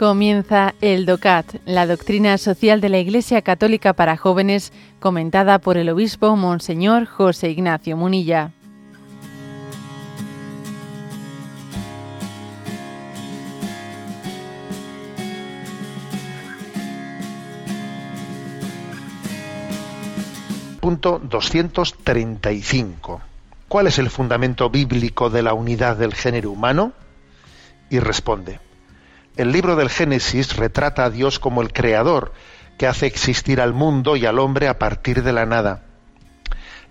Comienza el DOCAT, la doctrina social de la Iglesia Católica para jóvenes, comentada por el obispo Monseñor José Ignacio Munilla. Punto 235. ¿Cuál es el fundamento bíblico de la unidad del género humano? Y responde el libro del Génesis retrata a Dios como el creador que hace existir al mundo y al hombre a partir de la nada.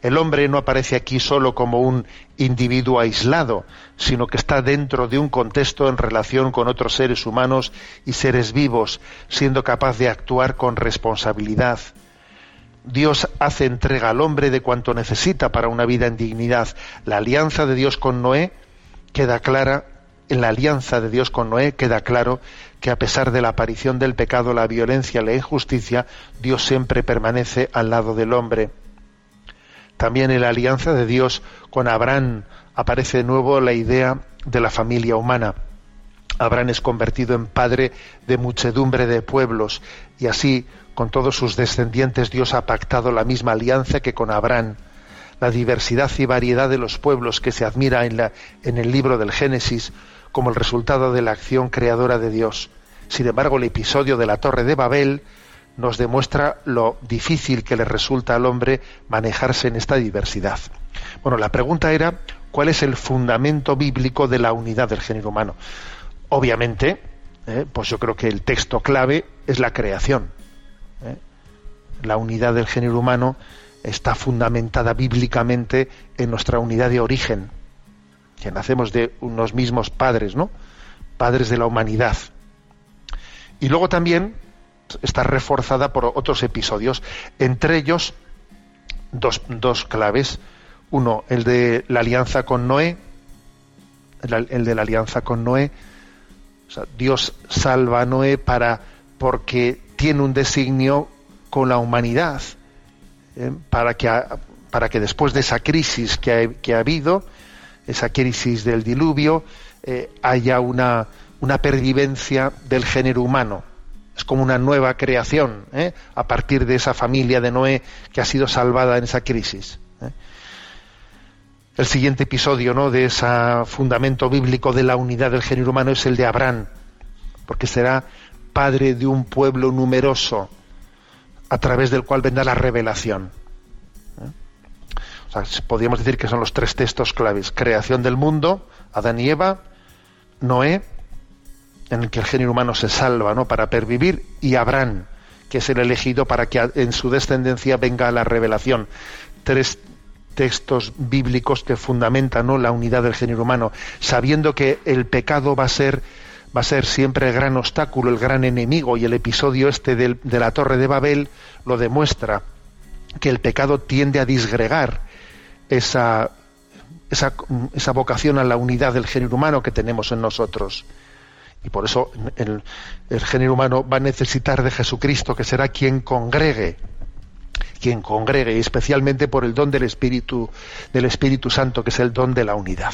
El hombre no aparece aquí solo como un individuo aislado, sino que está dentro de un contexto en relación con otros seres humanos y seres vivos, siendo capaz de actuar con responsabilidad. Dios hace entrega al hombre de cuanto necesita para una vida en dignidad. La alianza de Dios con Noé queda clara en la alianza de Dios con Noé queda claro que a pesar de la aparición del pecado, la violencia, la injusticia, Dios siempre permanece al lado del hombre. También en la alianza de Dios con Abraham aparece de nuevo la idea de la familia humana. Abraham es convertido en padre de muchedumbre de pueblos y así con todos sus descendientes Dios ha pactado la misma alianza que con Abraham la diversidad y variedad de los pueblos que se admira en, la, en, el libro del Génesis como el resultado de la acción creadora de Dios. Sin embargo, el episodio de la Torre de Babel nos demuestra lo difícil que le resulta al hombre manejarse en esta diversidad. Bueno, la pregunta era, ¿cuál es el fundamento bíblico de la unidad del género humano? Obviamente, eh, pues yo creo que el texto clave es la creación. Eh. La unidad del género humano está fundamentada bíblicamente en nuestra unidad de origen, que nacemos de unos mismos padres, ¿no? Padres de la humanidad. Y luego también está reforzada por otros episodios, entre ellos dos, dos claves. Uno, el de la alianza con Noé, el, de la alianza con Noé. Dios salva a Noé para porque tiene un designio con la humanidad, ¿eh? para, que, para que después de esa crisis que que ha habido, esa crisis del diluvio, eh, haya una, una pervivencia del género humano. Es como una nueva creación ¿eh? a partir de esa familia de Noé que ha sido salvada en esa crisis. ¿eh? El siguiente episodio ¿no? de ese fundamento bíblico de la unidad del género humano es el de Abraham, porque será padre de un pueblo numeroso a través del cual vendrá la revelación podríamos decir que son los tres textos claves. Creación del mundo, Adán y Eva, Noé, en el que el género humano se salva ¿no? para pervivir, y Abraham, que es el elegido para que en su descendencia venga la revelación. Tres textos bíblicos que fundamentan ¿no? la unidad del género humano, sabiendo que el pecado va a ser va a ser siempre el gran obstáculo, el gran enemigo, y el episodio este de la Torre de Babel lo demuestra, que el pecado tiende a disgregar esa, esa, esa, vocación a la unidad del género humano que tenemos en nosotros. Y por eso el, el género humano va a necesitar de Jesucristo, que será quien congregue, quien congregue, y especialmente por el don del Espíritu, del Espíritu Santo, que es el don de la unidad.